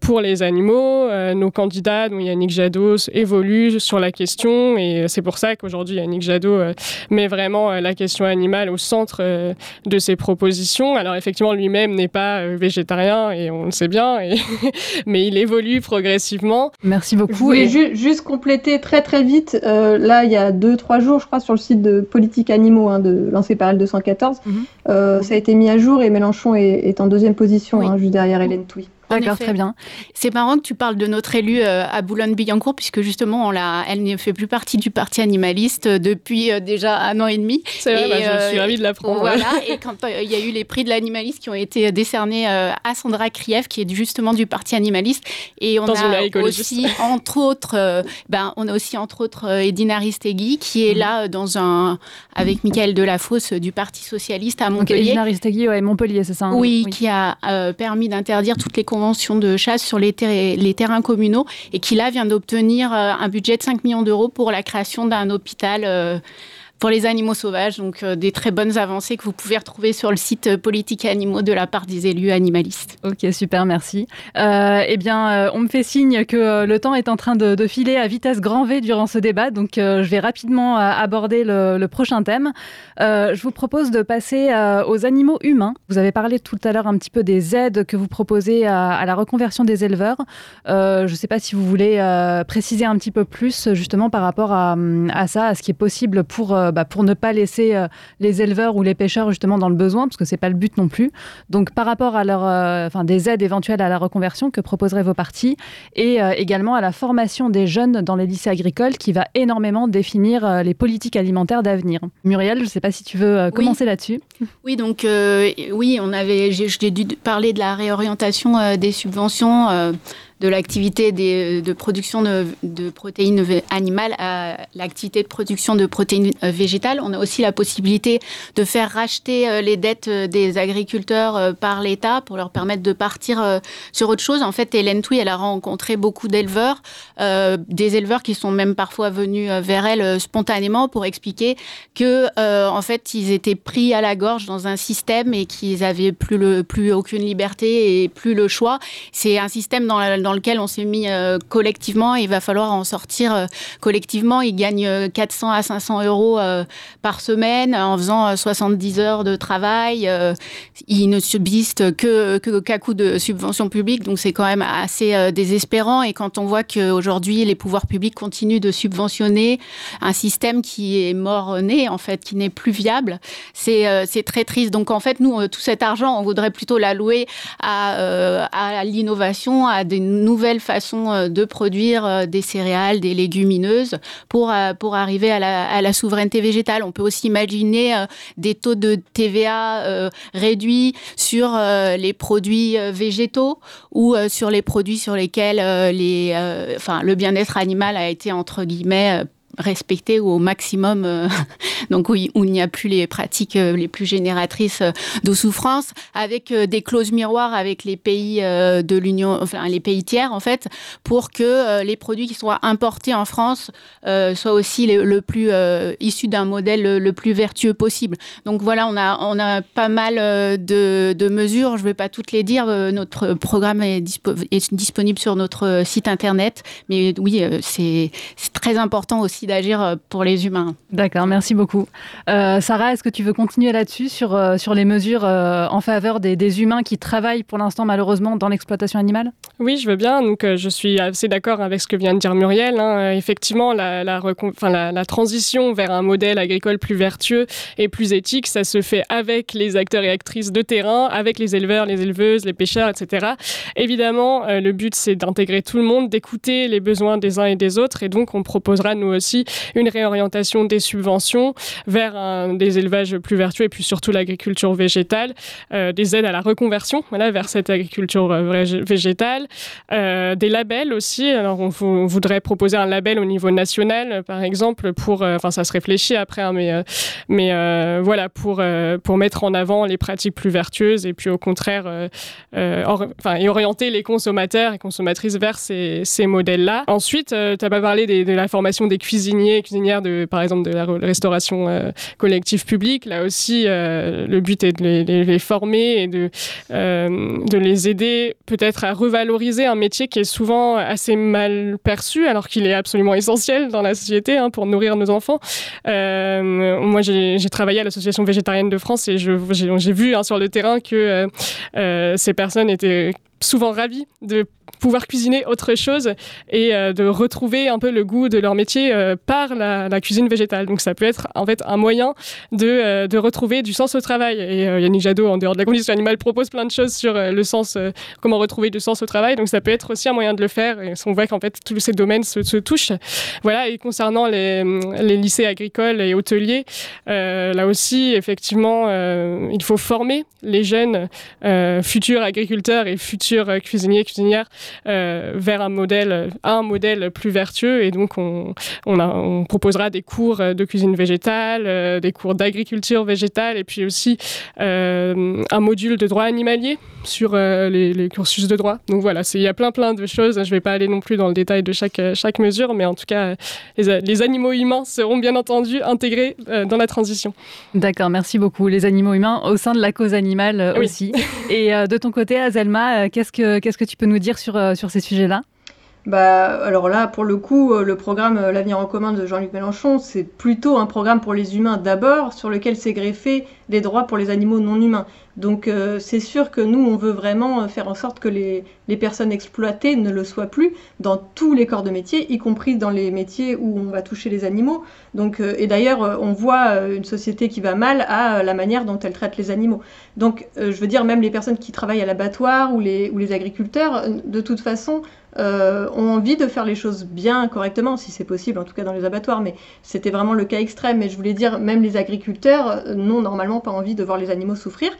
pour les animaux. nos candidats, dont Yannick Jadot, évoluent sur la question et c'est c'est pour ça qu'aujourd'hui, Yannick Jadot euh, met vraiment euh, la question animale au centre euh, de ses propositions. Alors effectivement, lui-même n'est pas végétarien et on le sait bien, mais il évolue progressivement. Merci beaucoup. Je voulais juste compléter très très vite. là, il y a deux trois jours, je crois, sur le site de Politique Animaux, hein, de, lancé par L214, mhm. ça a été mis à jour et Mélenchon est, en deuxième position, hein, juste derrière Hélène Touy. D'accord, très bien. C'est marrant que tu parles de notre élue euh, à Boulogne-Billancourt, puisque justement, on l'a, elle ne fait plus partie du parti animaliste euh, depuis euh, déjà un an et demi. C'est vrai, bah, je suis ravie de l'apprendre. Voilà, et quand il y a eu les prix de l'animaliste qui ont été décernés à Sandra Krief, qui est justement du parti animaliste, et on a aussi, entre autres, ben, on a aussi entre autres Edina Ristegui, qui est mhm. là dans un, avec Michael Delafosse du Parti socialiste à Montpellier. Edina Ristegui, ouais, Montpellier, c'est ça hein oui, qui a permis d'interdire toutes les convention de chasse sur les, les terrains communaux et qui là vient d'obtenir euh, un budget de 5 millions d'euros pour la création d'un hôpital euh, pour les animaux sauvages. Donc euh, des très bonnes avancées que vous pouvez retrouver sur le site euh, Politique Animaux de la part des élus animalistes. Ok, super, merci. Euh, eh bien, on me fait signe que le temps est en train de, filer à vitesse grand V durant ce débat, donc je vais rapidement aborder le, prochain thème. je vous propose de passer aux animaux humains. Vous avez parlé tout à l'heure un petit peu des aides que vous proposez à, la reconversion des éleveurs. je ne sais pas si vous voulez préciser un petit peu plus justement par rapport à, ça, à ce qui est possible pour bah, pour ne pas laisser euh, les éleveurs ou les pêcheurs justement dans le besoin, parce que c'est pas le but non plus. Donc par rapport à leur, euh, enfin des aides éventuelles à la reconversion que proposeraient vos partis, et également à la formation des jeunes dans les lycées agricoles, qui va énormément définir les politiques alimentaires d'avenir. Muriel, je ne sais pas si tu veux commencer là-dessus. Oui, donc oui, on avait, j'ai dû parler de la réorientation des subventions de l'activité de production de, protéines animales à l'activité de production de protéines végétales. On a aussi la possibilité de faire racheter les dettes des agriculteurs par l'État pour leur permettre de partir sur autre chose. En fait, Hélène Touy, elle a rencontré beaucoup d'éleveurs, des éleveurs qui sont même parfois venus vers elle spontanément pour expliquer que, en fait, ils étaient pris à la gorge dans un système et qu'ils avaient plus, aucune liberté et plus le choix. C'est un système dans, dans lequel on s'est mis euh, collectivement il va falloir en sortir euh, collectivement. Ils gagnent 400 euh, à 500 euros par semaine en faisant 70 heures de travail. ils ne subissent que qu'à coup de subventions publiques, donc c'est quand même assez désespérant. Et quand on voit qu'aujourd'hui les pouvoirs publics continuent de subventionner un système qui est mort-né, en fait, qui n'est plus viable, c'est très triste. Donc en fait, nous, tout cet argent, on voudrait plutôt l'allouer à, à l'innovation, à des nouvelles façons euh, de produire euh, des céréales, des légumineuses pour, pour arriver à la, souveraineté végétale. On peut aussi imaginer des taux de TVA réduits sur les produits végétaux ou sur les produits sur lesquels le bien-être animal a été entre guillemets respecté au maximum, euh, donc où, il n'y a plus les pratiques euh, les plus génératrices euh, de souffrance, avec des clauses miroirs avec les pays de l'Union, enfin les pays tiers en fait, pour que les produits qui soient importés en France soient aussi le, plus issus d'un modèle le, plus vertueux possible. Donc voilà, on a on a pas mal de, de mesures. Je ne vais pas toutes les dire. Notre programme est, est disponible sur notre site internet, mais oui, c'est très important aussi d'agir euh, pour les humains. D'accord, merci beaucoup. Euh, Sarah, est-ce que tu veux continuer là-dessus sur, euh, sur les mesures en faveur des, humains qui travaillent pour l'instant malheureusement dans l'exploitation animale? Oui, je veux bien. Donc, je suis assez d'accord avec ce que vient de dire Muriel. Hein. Effectivement, la, la, la, la, transition vers un modèle agricole plus vertueux et plus éthique, ça se fait avec les acteurs et actrices de terrain, avec les éleveurs, les éleveuses, les pêcheurs, etc. Évidemment, le but, c'est d'intégrer tout le monde, d'écouter les besoins des uns et des autres. Et donc, on proposera, nous aussi, une réorientation des subventions vers des élevages plus vertueux et puis surtout l'agriculture végétale, euh, des aides à la reconversion voilà, vers cette agriculture euh, végétale, euh, des labels aussi. Alors on, voudrait proposer un label au niveau national, par exemple, pour, enfin ça se réfléchit après, hein, mais, mais voilà, pour, pour mettre en avant les pratiques plus vertueuses et puis au contraire, enfin, et orienter les consommateurs et consommatrices vers ces, modèles-là. Ensuite, tu n'as pas parlé de la formation des cuisiniers cuisiniers cuisinières, de, par exemple, de la restauration euh, collective publique. Là aussi, euh, le but est de les, former et de, euh, de les aider peut-être à revaloriser un métier qui est souvent assez mal perçu, alors qu'il est absolument essentiel dans la société hein, pour nourrir nos enfants. moi, j'ai travaillé à l'Association végétarienne de France et j'ai vu hein, sur le terrain que ces personnes étaient souvent ravis de pouvoir cuisiner autre chose et euh, de retrouver un peu le goût de leur métier euh, par la, cuisine végétale. Donc ça peut être en fait un moyen de, euh, de retrouver du sens au travail. Et Yannick Jadot, en dehors de la condition animale, propose plein de choses sur le sens, comment retrouver du sens au travail. Donc ça peut être aussi un moyen de le faire. Et on voit qu'en fait tous ces domaines se, se, touchent. Voilà. Et concernant les, les lycées agricoles et hôteliers, là aussi effectivement, il faut former les jeunes futurs agriculteurs et futurs cuisiniers cuisinières euh, vers un modèle, un modèle plus vertueux. Et donc, on, on, proposera des cours de cuisine végétale, euh, des cours d'agriculture végétale, et puis aussi euh, un module de droit animalier sur les, cursus de droit. Donc voilà, il y a plein plein de choses. Je ne vais pas aller non plus dans le détail de chaque, chaque mesure, mais en tout cas, les, les animaux humains seront bien entendu intégrés dans la transition. D'accord, merci beaucoup. Les animaux humains au sein de la cause animale aussi. Et de ton côté, Azelma, qu'est-ce que, qu'est-ce que tu peux nous dire sur euh, sur ces sujets-là bah, alors là, pour le coup, euh, le programme euh, L'avenir en commun de Jean-Luc Mélenchon, c'est plutôt un programme pour les humains d'abord, sur lequel s'est greffé les droits pour les animaux non humains. Donc c'est sûr que nous, on veut vraiment faire en sorte que les, les, personnes exploitées ne le soient plus dans tous les corps de métier, y compris dans les métiers où on va toucher les animaux. Donc, et d'ailleurs, on voit une société qui va mal à la manière dont elle traite les animaux. Donc je veux dire, même les personnes qui travaillent à l'abattoir ou les, ou les agriculteurs, de toute façon, euh, ont envie de faire les choses bien, correctement, si c'est possible, en tout cas dans les abattoirs, mais c'était vraiment le cas extrême. Mais je voulais dire, même les agriculteurs euh, n'ont normalement pas envie de voir les animaux souffrir.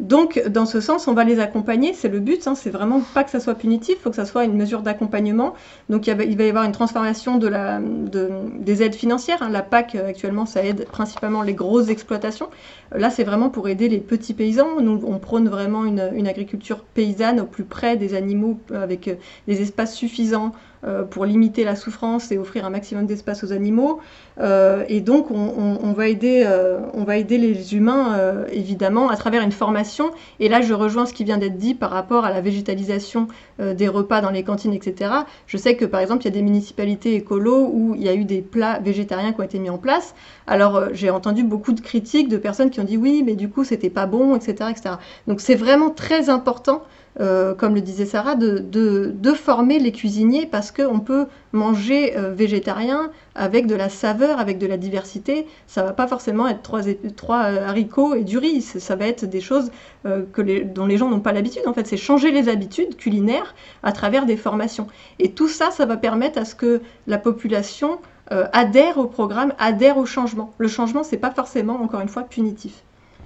Donc, dans ce sens, on va les accompagner. C'est le but. Hein, c'est vraiment pas que ça soit punitif. Il faut que ça soit une mesure d'accompagnement. Donc, il, va y avoir une transformation des aides financières. Hein. La PAC, euh, actuellement, ça aide principalement les grosses exploitations. Là, c'est vraiment pour aider les petits paysans. Nous, on prône vraiment une, agriculture paysanne au plus près des animaux, avec euh, des espaces suffisants euh, pour limiter la souffrance et offrir un maximum d'espace aux animaux. Euh, et donc, on, va aider, euh, on va aider les humains, évidemment, à travers une formation. Et là, je rejoins ce qui vient d'être dit par rapport à la végétalisation des repas dans les cantines, etc. Je sais que, par exemple, il y a des municipalités écolos où il y a eu des plats végétariens qui ont été mis en place. Alors, j'ai entendu beaucoup de critiques de personnes qui ont dit oui, mais du coup, c'était pas bon, etc. etc. Donc, c'est vraiment très important euh, comme le disait Sarah, de, former les cuisiniers parce qu'on peut manger euh, végétarien avec de la saveur, avec de la diversité. Ça va pas forcément être trois, euh, haricots et du riz. Ça va être des choses dont les gens n'ont pas l'habitude. En fait, c'est changer les habitudes culinaires à travers des formations. Et tout ça, ça va permettre à ce que la population adhère au programme, adhère au changement. Le changement, c'est pas forcément, encore une fois, punitif.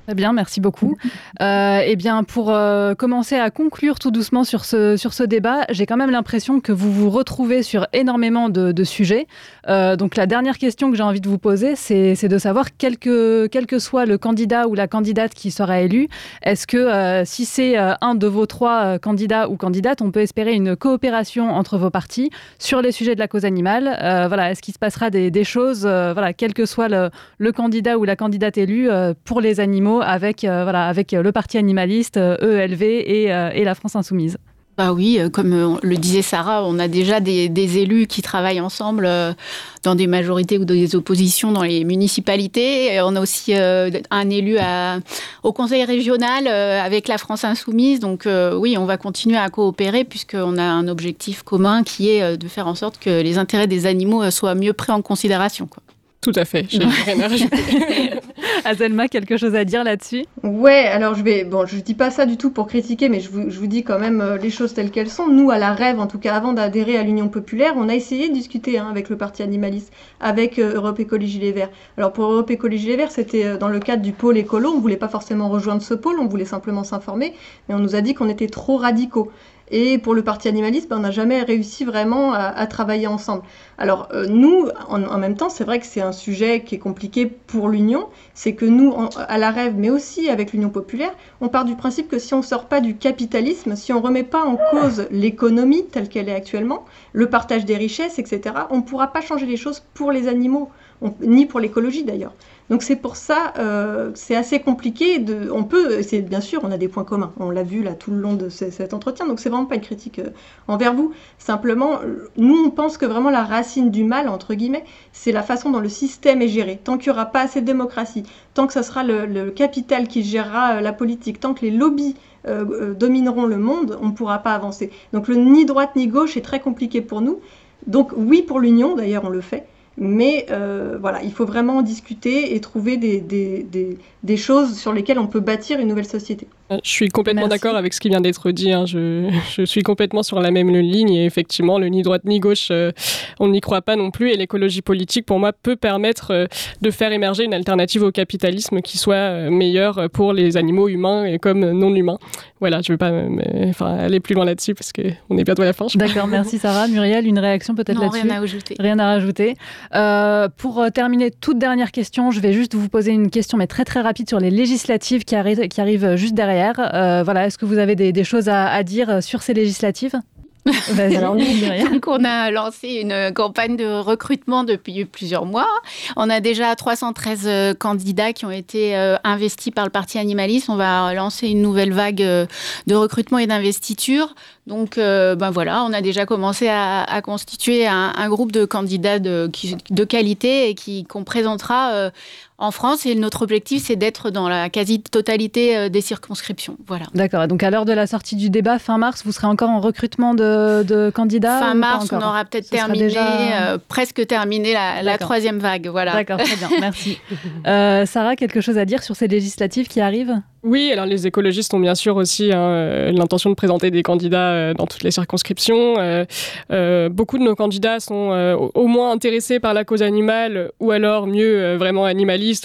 Très bien, merci beaucoup. Euh, eh bien, pour euh, commencer à conclure tout doucement sur ce, sur ce débat, j'ai quand même l'impression que vous vous retrouvez sur énormément de, sujets. Euh, donc, la dernière question que j'ai envie de vous poser, c'est de savoir, quel que, quel que soit le candidat ou la candidate qui sera élu, est-ce que si c'est un de vos trois candidats ou candidates, on peut espérer une coopération entre vos partis sur les sujets de la cause animale? Voilà, est-ce qu'il se passera des, des choses, voilà, quel que soit le, le, candidat ou la candidate élue pour les animaux avec, euh, voilà, avec euh, le Parti animaliste, ELV e et, la France insoumise. Bah oui, comme le disait Sarah, on a déjà des, élus qui travaillent ensemble dans des majorités ou des oppositions dans les municipalités. on a aussi un élu au conseil régional avec la France insoumise. Donc oui, on va continuer à coopérer puisqu'on a un objectif commun qui est de faire en sorte que les intérêts des animaux soient mieux pris en considération. Tout à fait, je rien à rajouter. Azelma, quelque chose à dire là-dessus? Ouais, alors je vais, bon, je dis pas ça du tout pour critiquer, mais je vous, je vous dis quand même euh, les choses telles qu'elles sont. Nous, à la Rêve, en tout cas avant d'adhérer à l'Union populaire, on a essayé de discuter hein, avec le Parti animaliste, avec euh, Europe Écologie Les Verts. Alors pour Europe Écologie Les Verts, c'était euh, dans le cadre du pôle écolo, on voulait pas forcément rejoindre ce pôle, on voulait simplement s'informer, mais on nous a dit qu'on était trop radicaux. Et pour le parti animaliste, ben, on n'a jamais réussi vraiment à, travailler ensemble. Alors euh, nous, en, même temps, c'est vrai que c'est un sujet qui est compliqué pour l'Union. C'est que nous, à la rêve, mais aussi avec l'Union populaire, on part du principe que si on ne sort pas du capitalisme, si on ne remet pas en cause l'économie telle qu'elle est actuellement, le partage des richesses, etc., on ne pourra pas changer les choses pour les animaux, ni pour l'écologie d'ailleurs. Donc c'est pour ça, euh, c'est assez compliqué. On peut, c'est bien sûr, on a des points communs. On l'a vu là tout le long de cet entretien. Donc c'est vraiment pas une critique euh, envers vous. Simplement, nous on pense que vraiment la racine du mal entre guillemets, c'est la façon dont le système est géré. Tant qu'il n'y aura pas assez de démocratie, tant que ce sera le, capital qui gérera euh, la politique, tant que les lobbies domineront le monde, on ne pourra pas avancer. Donc le ni droite ni gauche est très compliqué pour nous. Donc oui pour l'union, d'ailleurs on le fait, mais euh, voilà, il faut vraiment discuter et trouver des, des, choses sur lesquelles on peut bâtir une nouvelle société. Euh, je suis complètement d'accord avec ce qui vient d'être dit. Hein. Je, je, suis complètement sur la même ligne. Et effectivement, le ni droite ni gauche, euh, on n'y croit pas non plus. Et l'écologie politique, pour moi, peut permettre de faire émerger une alternative au capitalisme qui soit meilleure pour les animaux humains et comme non humains. Voilà, je ne vais pas enfin, aller plus loin là-dessus parce qu'on est bientôt à la fin. D'accord, merci Sarah. Muriel, une réaction peut-être là-dessus Rien à ajouter. Rien à rajouter. Euh, pour euh, terminer, toute dernière question, je vais juste vous poser une question, mais très très rapide sur les législatives qui, qui arrivent juste derrière. Euh, voilà, est-ce que vous avez des, choses à, dire sur ces législatives? Donc, on a lancé une campagne de recrutement depuis plusieurs mois. On a déjà 313 candidats qui ont été investis par le Parti animaliste. On va lancer une nouvelle vague de recrutement et d'investiture. Donc, ben voilà, on a déjà commencé à, constituer un, groupe de candidats de, de qualité et qui qu'on présentera euh, en France. Et notre objectif, c'est d'être dans la quasi-totalité euh, des circonscriptions. Voilà. D'accord. Donc, à l'heure de la sortie du débat, fin mars, vous serez encore en recrutement de, candidats Fin mars, on aura peut-être terminé, presque terminé la, troisième vague. Voilà. D'accord, très bien. Merci. Sarah, quelque chose à dire sur ces législatives qui arrivent? Oui, alors les écologistes ont bien sûr aussi hein, l'intention de présenter des candidats dans toutes les circonscriptions. beaucoup de nos candidats sont au moins intéressés par la cause animale ou alors mieux vraiment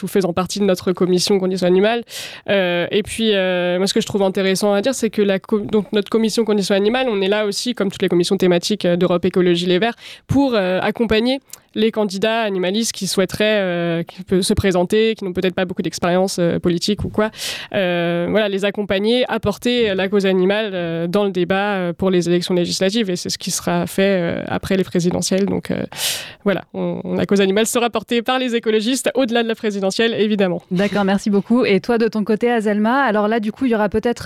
ou faisant partie de notre commission conditions animales. et puis, moi, ce que je trouve intéressant à dire, c'est que la donc, notre commission conditions animales, on est là aussi, comme toutes les commissions thématiques d'Europe Écologie Les Verts, pour accompagner les candidats animalistes qui souhaiteraient euh, se présenter, qui n'ont peut-être pas beaucoup d'expérience euh, politique ou quoi, euh, voilà, les accompagner, apporter la cause animale dans le débat pour les élections législatives et c'est ce qui sera fait après les présidentielles. Donc voilà, la cause animale sera portée par les écologistes au-delà de la présidentielle, évidemment. D'accord, merci beaucoup. Et toi, de ton côté, Azelma, alors là, du coup, il y aura peut-être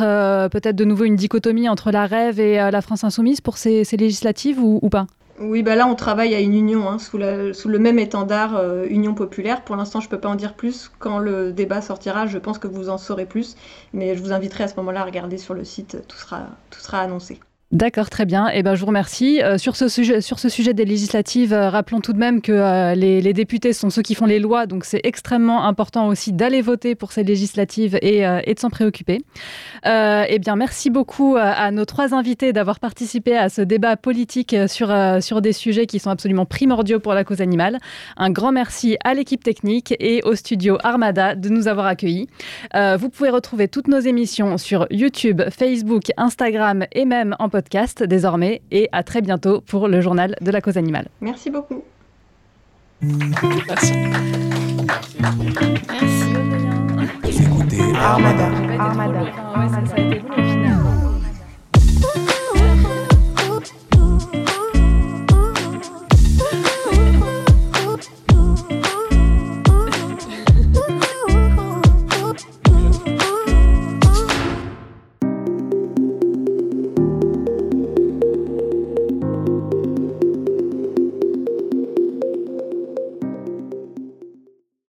peut-être de nouveau une dichotomie entre la rêve et la France insoumise pour ces, législatives ou pas? Oui, bah là on travaille à une union, hein, sous, le même étendard euh, Union populaire. Pour l'instant, je ne peux pas en dire plus. Quand le débat sortira, je pense que vous en saurez plus. Mais je vous inviterai à ce moment-là à regarder sur le site, tout sera, tout sera annoncé. D'accord, très bien. Eh ben, je vous remercie. Euh, sur, ce sujet, sur ce sujet des législatives, euh, rappelons tout de même que euh, les, députés sont ceux qui font les lois, donc c'est extrêmement important aussi d'aller voter pour ces législatives et, et de s'en préoccuper. eh bien, merci beaucoup à nos trois invités d'avoir participé à ce débat politique sur, sur des sujets qui sont absolument primordiaux pour la cause animale. Un grand merci à l'équipe technique et au studio Armada de nous avoir accueillis. vous pouvez retrouver toutes nos émissions sur YouTube, Facebook, Instagram et même en podcast podcast désormais et à très bientôt pour le journal de la cause animale. Merci beaucoup. Merci. Merci. Écoutez Armada. Armada.